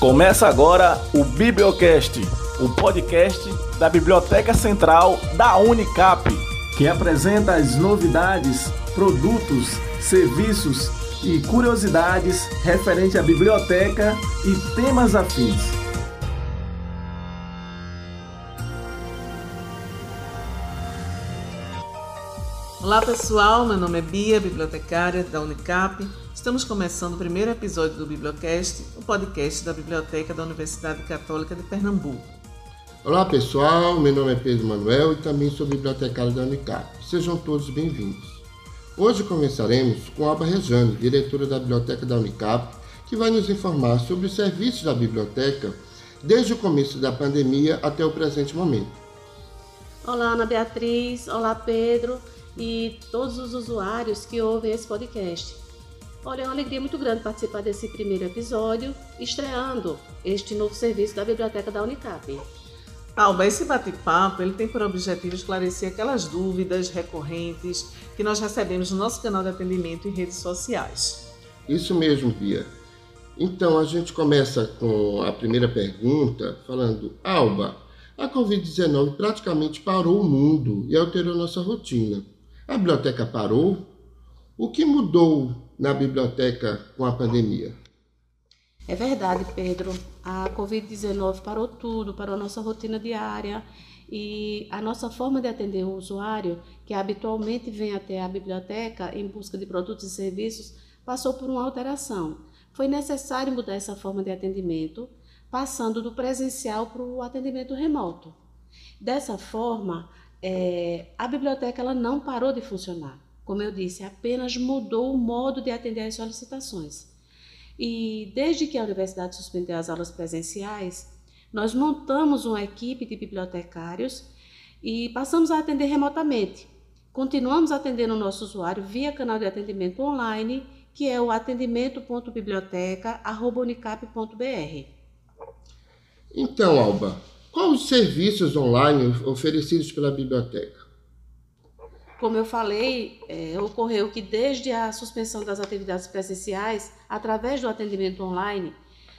Começa agora o Bibliocast, o podcast da Biblioteca Central da Unicap, que apresenta as novidades, produtos, serviços e curiosidades referente à biblioteca e temas afins. Olá pessoal, meu nome é Bia, bibliotecária da Unicap. Estamos começando o primeiro episódio do Bibliocast, o podcast da Biblioteca da Universidade Católica de Pernambuco. Olá pessoal, meu nome é Pedro Manuel e também sou bibliotecário da Unicap. Sejam todos bem-vindos. Hoje começaremos com Alba Rejane, diretora da Biblioteca da Unicap, que vai nos informar sobre os serviços da biblioteca desde o começo da pandemia até o presente momento. Olá, Ana Beatriz, olá Pedro e todos os usuários que ouvem esse podcast. Olha, é uma alegria muito grande participar desse primeiro episódio, estreando este novo serviço da Biblioteca da Unicap. Alba, esse bate-papo ele tem por objetivo esclarecer aquelas dúvidas recorrentes que nós recebemos no nosso canal de atendimento e redes sociais. Isso mesmo, Bia. Então a gente começa com a primeira pergunta, falando: Alba, a Covid-19 praticamente parou o mundo e alterou nossa rotina. A biblioteca parou? O que mudou na biblioteca com a pandemia? É verdade, Pedro. A Covid-19 parou tudo, parou nossa rotina diária e a nossa forma de atender o usuário, que habitualmente vem até a biblioteca em busca de produtos e serviços, passou por uma alteração. Foi necessário mudar essa forma de atendimento, passando do presencial para o atendimento remoto. Dessa forma, é, a biblioteca ela não parou de funcionar como eu disse, apenas mudou o modo de atender às solicitações. E desde que a universidade suspendeu as aulas presenciais, nós montamos uma equipe de bibliotecários e passamos a atender remotamente. Continuamos atendendo o nosso usuário via canal de atendimento online, que é o atendimento.biblioteca.unicap.br. Então, Alba, quais os serviços online oferecidos pela biblioteca? Como eu falei, é, ocorreu que desde a suspensão das atividades presenciais, através do atendimento online,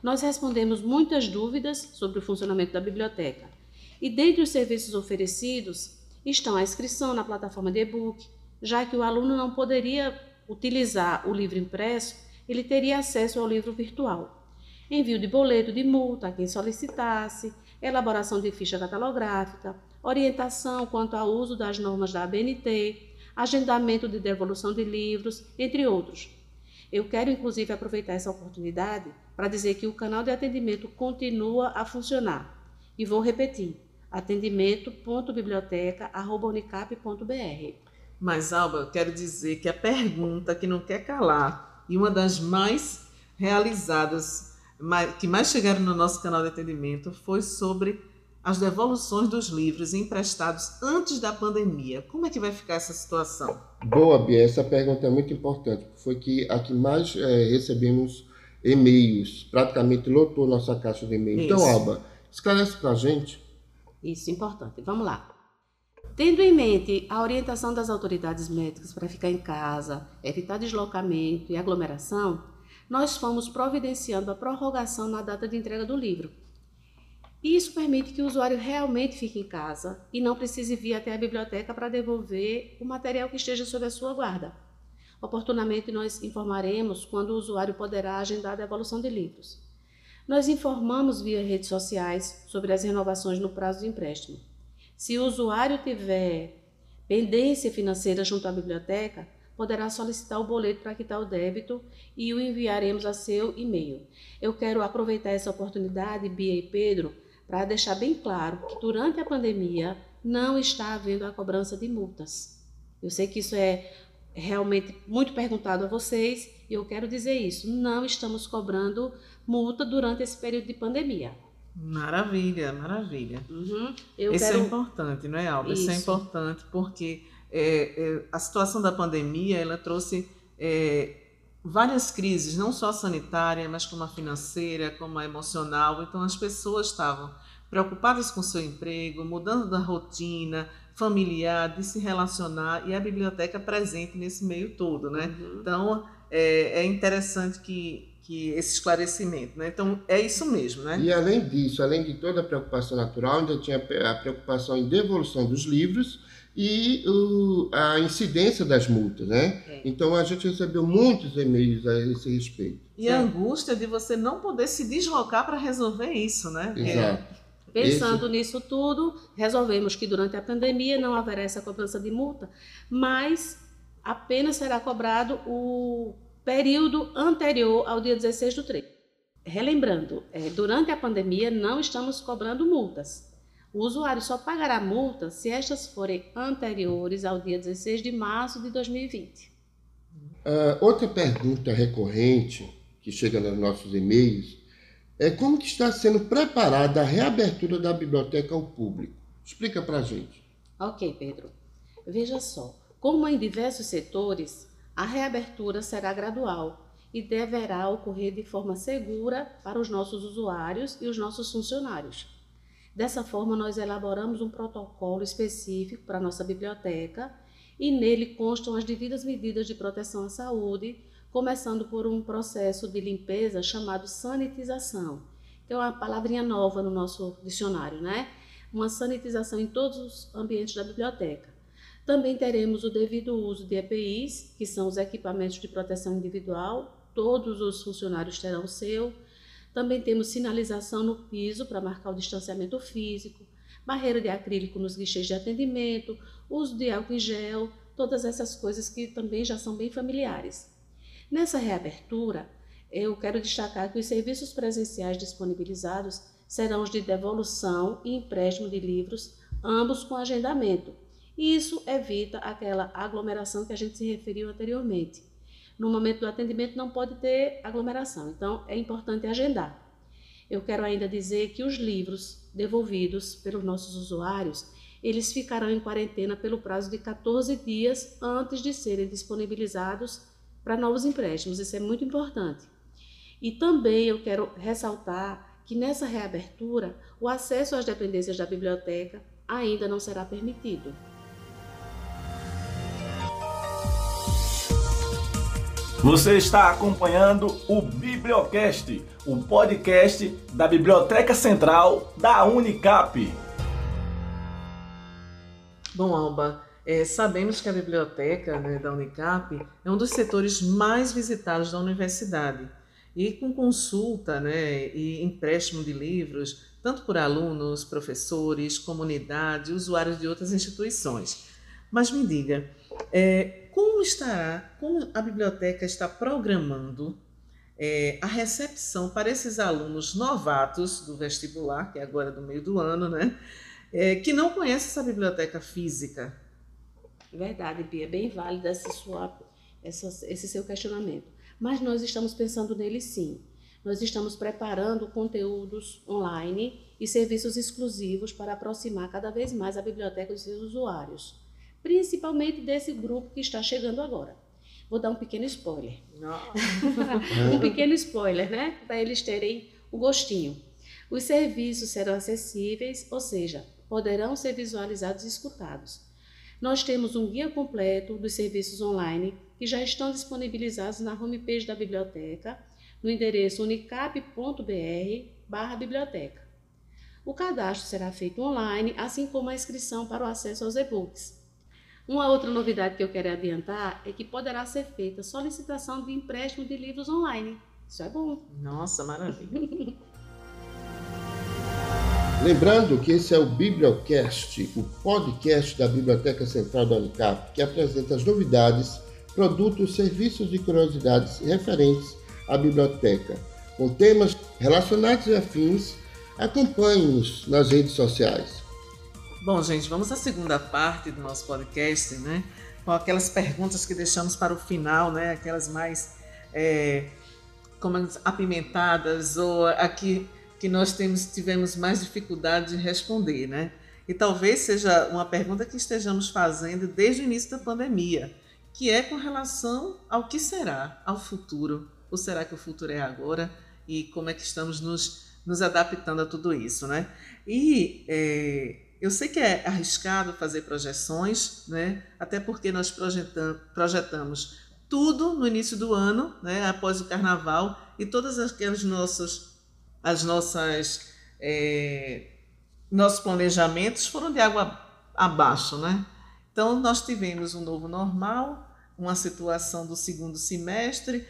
nós respondemos muitas dúvidas sobre o funcionamento da biblioteca. E dentre os serviços oferecidos estão a inscrição na plataforma de e-book, já que o aluno não poderia utilizar o livro impresso, ele teria acesso ao livro virtual. Envio de boleto de multa a quem solicitasse, elaboração de ficha catalográfica, orientação quanto ao uso das normas da ABNT, agendamento de devolução de livros, entre outros. Eu quero inclusive aproveitar essa oportunidade para dizer que o canal de atendimento continua a funcionar. E vou repetir: atendimento.biblioteca@unicap.br. Mas Alba, eu quero dizer que a pergunta que não quer calar e uma das mais realizadas, que mais chegaram no nosso canal de atendimento foi sobre as devoluções dos livros emprestados antes da pandemia. Como é que vai ficar essa situação? Boa, Bia, essa pergunta é muito importante. Foi que a que mais é, recebemos e-mails, praticamente lotou nossa caixa de e-mail. Então, Alba, esclarece para a gente. Isso, importante. Vamos lá. Tendo em mente a orientação das autoridades médicas para ficar em casa, evitar deslocamento e aglomeração, nós fomos providenciando a prorrogação na data de entrega do livro e isso permite que o usuário realmente fique em casa e não precise vir até a biblioteca para devolver o material que esteja sob a sua guarda. Oportunamente, nós informaremos quando o usuário poderá agendar a devolução de livros. Nós informamos via redes sociais sobre as renovações no prazo de empréstimo. Se o usuário tiver pendência financeira junto à biblioteca, poderá solicitar o boleto para quitar o débito e o enviaremos a seu e-mail. Eu quero aproveitar essa oportunidade, Bia e Pedro, para deixar bem claro que durante a pandemia não está havendo a cobrança de multas. Eu sei que isso é realmente muito perguntado a vocês e eu quero dizer isso. Não estamos cobrando multa durante esse período de pandemia. Maravilha, maravilha. Uhum. isso é quero... é importante, não é, Alba? Isso. isso é importante porque é, é, a situação da pandemia ela trouxe é, várias crises, não só sanitária, mas como a financeira, como a emocional. Então as pessoas estavam preocupadas com seu emprego, mudando da rotina, familiar, de se relacionar e a biblioteca presente nesse meio todo, né? Uhum. Então é, é interessante que, que esse esclarecimento, né? Então é isso mesmo, né? E além disso, além de toda a preocupação natural, ainda tinha a preocupação em devolução dos livros e o, a incidência das multas, né? É. Então a gente recebeu muitos e-mails a esse respeito. E a angústia de você não poder se deslocar para resolver isso, né? Exato. Pensando nisso tudo, resolvemos que durante a pandemia não haverá essa cobrança de multa, mas apenas será cobrado o período anterior ao dia 16 do 3. Relembrando, eh, durante a pandemia não estamos cobrando multas. O usuário só pagará multa se estas forem anteriores ao dia 16 de março de 2020. Ah, outra pergunta recorrente que chega nos nossos e-mails é como que está sendo preparada a reabertura da biblioteca ao público. Explica pra gente. Ok, Pedro. Veja só, como em diversos setores, a reabertura será gradual e deverá ocorrer de forma segura para os nossos usuários e os nossos funcionários. Dessa forma, nós elaboramos um protocolo específico para nossa biblioteca e nele constam as devidas medidas de proteção à saúde, começando por um processo de limpeza chamado sanitização, que é uma palavrinha nova no nosso dicionário, né? Uma sanitização em todos os ambientes da biblioteca. Também teremos o devido uso de EPIs, que são os equipamentos de proteção individual, todos os funcionários terão o seu. Também temos sinalização no piso para marcar o distanciamento físico, barreira de acrílico nos guichês de atendimento, uso de álcool em gel, todas essas coisas que também já são bem familiares. Nessa reabertura, eu quero destacar que os serviços presenciais disponibilizados serão os de devolução e empréstimo de livros, ambos com agendamento. E isso evita aquela aglomeração que a gente se referiu anteriormente. No momento do atendimento não pode ter aglomeração, então é importante agendar. Eu quero ainda dizer que os livros devolvidos pelos nossos usuários, eles ficarão em quarentena pelo prazo de 14 dias antes de serem disponibilizados para novos empréstimos. Isso é muito importante. E também eu quero ressaltar que nessa reabertura, o acesso às dependências da biblioteca ainda não será permitido. Você está acompanhando o Bibliocast, o podcast da Biblioteca Central da Unicap. Bom, Alba, é, sabemos que a biblioteca né, da Unicap é um dos setores mais visitados da universidade e com consulta né, e empréstimo de livros, tanto por alunos, professores, comunidade, usuários de outras instituições. Mas me diga, é, como estará, como a biblioteca está programando é, a recepção para esses alunos novatos do vestibular, que é agora do meio do ano, né? É, que não conhecem essa biblioteca física? Verdade, Bia, bem válida esse seu questionamento. Mas nós estamos pensando nele sim. Nós estamos preparando conteúdos online e serviços exclusivos para aproximar cada vez mais a biblioteca dos seus usuários, principalmente desse grupo que está chegando agora. Vou dar um pequeno spoiler. um pequeno spoiler, né? Para eles terem o gostinho. Os serviços serão acessíveis, ou seja, poderão ser visualizados e escutados. Nós temos um guia completo dos serviços online que já estão disponibilizados na homepage da biblioteca, no endereço unicap.br/biblioteca. O cadastro será feito online, assim como a inscrição para o acesso aos e-books. Uma outra novidade que eu quero adiantar é que poderá ser feita solicitação de empréstimo de livros online. Isso é bom. Nossa, maravilha. Lembrando que esse é o Bibliocast, o podcast da Biblioteca Central da Unicap, que apresenta as novidades, produtos, serviços e curiosidades referentes à biblioteca, com temas relacionados e afins. Acompanhe-nos nas redes sociais. Bom, gente, vamos à segunda parte do nosso podcast, né? Com aquelas perguntas que deixamos para o final, né? Aquelas mais é, como apimentadas ou aqui que nós temos, tivemos mais dificuldade de responder, né? E talvez seja uma pergunta que estejamos fazendo desde o início da pandemia, que é com relação ao que será, ao futuro. Ou será que o futuro é agora? E como é que estamos nos, nos adaptando a tudo isso, né? E é, Eu sei que é arriscado fazer projeções, né? até porque nós projetamos tudo no início do ano, né? após o carnaval, e todas aquelas nossas, as nossas, é, nossos planejamentos foram de água abaixo. Né? Então, nós tivemos um novo normal, uma situação do segundo semestre,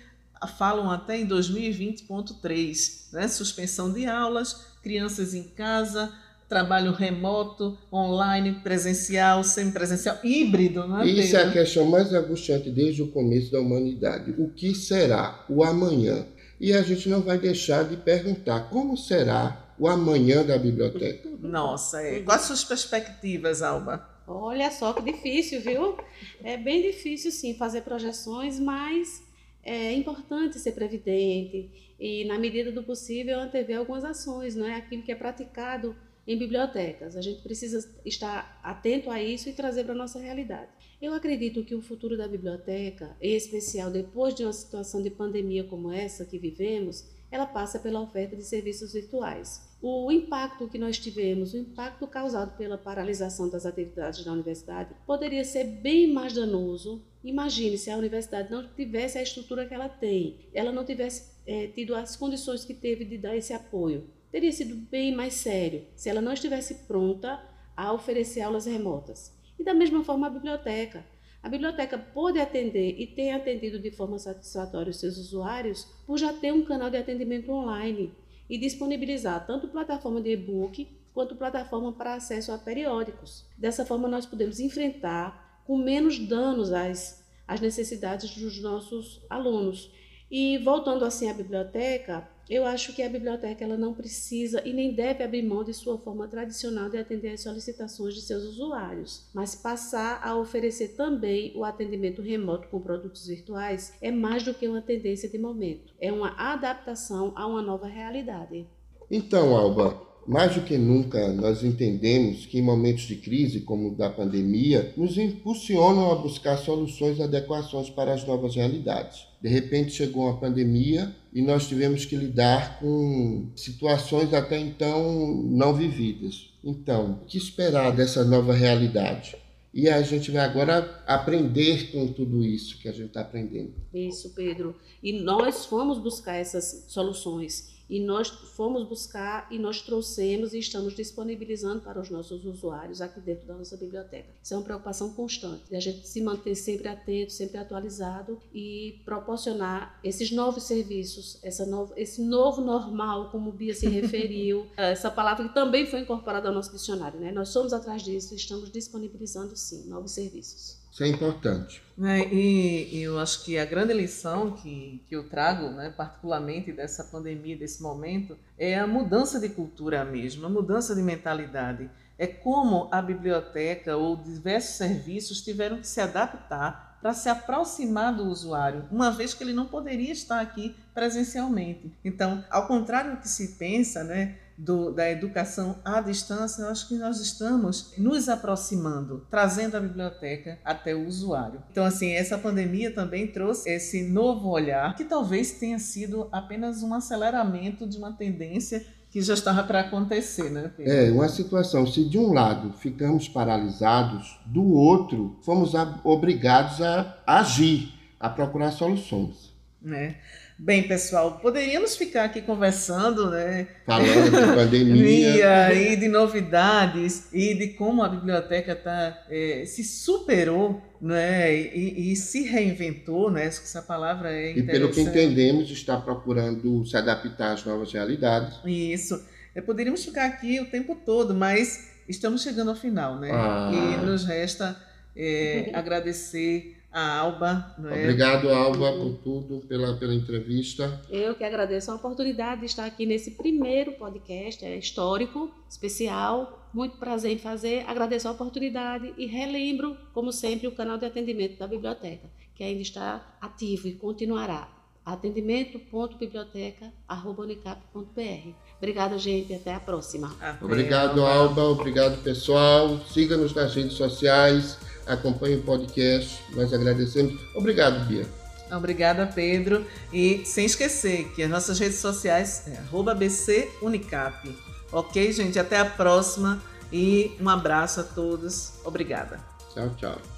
falam até em 2020.3, né? suspensão de aulas, crianças em casa, trabalho remoto, online, presencial, semipresencial, híbrido, não é? Isso é a questão mais angustiante desde o começo da humanidade. O que será o amanhã? E a gente não vai deixar de perguntar como será o amanhã da biblioteca. Nossa, é. quais suas perspectivas, Alba? Olha só que difícil, viu? É bem difícil, sim, fazer projeções, mas é importante ser previdente e, na medida do possível, antever algumas ações, não é? Aquilo que é praticado em bibliotecas. A gente precisa estar atento a isso e trazer para a nossa realidade. Eu acredito que o futuro da biblioteca, em especial depois de uma situação de pandemia como essa que vivemos, ela passa pela oferta de serviços virtuais. O impacto que nós tivemos, o impacto causado pela paralisação das atividades da universidade, poderia ser bem mais danoso. Imagine se a universidade não tivesse a estrutura que ela tem, ela não tivesse é, tido as condições que teve de dar esse apoio teria sido bem mais sério se ela não estivesse pronta a oferecer aulas remotas. E da mesma forma a biblioteca. A biblioteca pode atender e tem atendido de forma satisfatória os seus usuários por já ter um canal de atendimento online e disponibilizar tanto plataforma de e-book quanto plataforma para acesso a periódicos. Dessa forma, nós podemos enfrentar com menos danos às, às necessidades dos nossos alunos. E voltando assim à biblioteca, eu acho que a biblioteca ela não precisa e nem deve abrir mão de sua forma tradicional de atender às solicitações de seus usuários, mas passar a oferecer também o atendimento remoto com produtos virtuais é mais do que uma tendência de momento, é uma adaptação a uma nova realidade. Então, Alba, mais do que nunca, nós entendemos que em momentos de crise, como o da pandemia, nos impulsionam a buscar soluções adequações para as novas realidades. De repente chegou uma pandemia e nós tivemos que lidar com situações até então não vividas. Então, o que esperar dessa nova realidade? E a gente vai agora aprender com tudo isso que a gente está aprendendo. Isso, Pedro. E nós fomos buscar essas soluções e nós fomos buscar e nós trouxemos e estamos disponibilizando para os nossos usuários aqui dentro da nossa biblioteca. Isso é uma preocupação constante, de a gente se manter sempre atento, sempre atualizado e proporcionar esses novos serviços, essa novo, esse novo normal, como o Bia se referiu, essa palavra que também foi incorporada ao nosso dicionário. Né? Nós somos atrás disso e estamos disponibilizando, sim, novos serviços. Isso é importante. É, e, e, eu acho que a grande lição que, que eu trago, né, particularmente dessa pandemia, desse momento, é a mudança de cultura mesmo, a mudança de mentalidade. É como a biblioteca ou diversos serviços tiveram que se adaptar para se aproximar do usuário, uma vez que ele não poderia estar aqui presencialmente. Então, ao contrário do que se pensa, né, do, da educação à distância, eu acho que nós estamos nos aproximando, trazendo a biblioteca até o usuário. Então, assim, essa pandemia também trouxe esse novo olhar, que talvez tenha sido apenas um aceleramento de uma tendência que já estava para acontecer, né? Pedro? É, uma situação, se de um lado ficamos paralisados, do outro fomos obrigados a agir, a procurar soluções. Né? Bem, pessoal, poderíamos ficar aqui conversando, né? Falando de pandemia. e de novidades e de como a biblioteca tá, é, se superou né? E, e, se reinventou, né? Essa palavra é interessante. E pelo que entendemos, está procurando se adaptar às novas realidades. Isso. É, poderíamos ficar aqui o tempo todo, mas estamos chegando ao final, né? Ah. E nos resta é, agradecer a Alba. É? Obrigado, Alba, por tudo, pela, pela entrevista. Eu que agradeço a oportunidade de estar aqui nesse primeiro podcast, é histórico, especial. Muito prazer em fazer. Agradeço a oportunidade e relembro, como sempre, o canal de atendimento da biblioteca, que ainda está ativo e continuará. atendimento.biblioteca.unicap.br. Obrigada, gente. Até a próxima. Até, Obrigado, Alba. Obrigado, pessoal. Siga-nos nas redes sociais acompanhe o podcast. Nós agradecemos. Obrigado, Bia. Obrigada, Pedro. E sem esquecer que as nossas redes sociais é BC Unicap. Ok, gente? Até a próxima. E um abraço a todos. Obrigada. Tchau, tchau.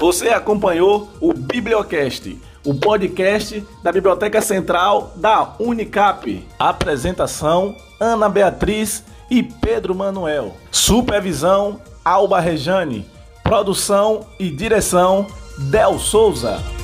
Você acompanhou o Bibliocast, o podcast da Biblioteca Central da Unicap. Apresentação: Ana Beatriz e Pedro Manuel. Supervisão: Alba Rejane. Produção e direção: Del Souza.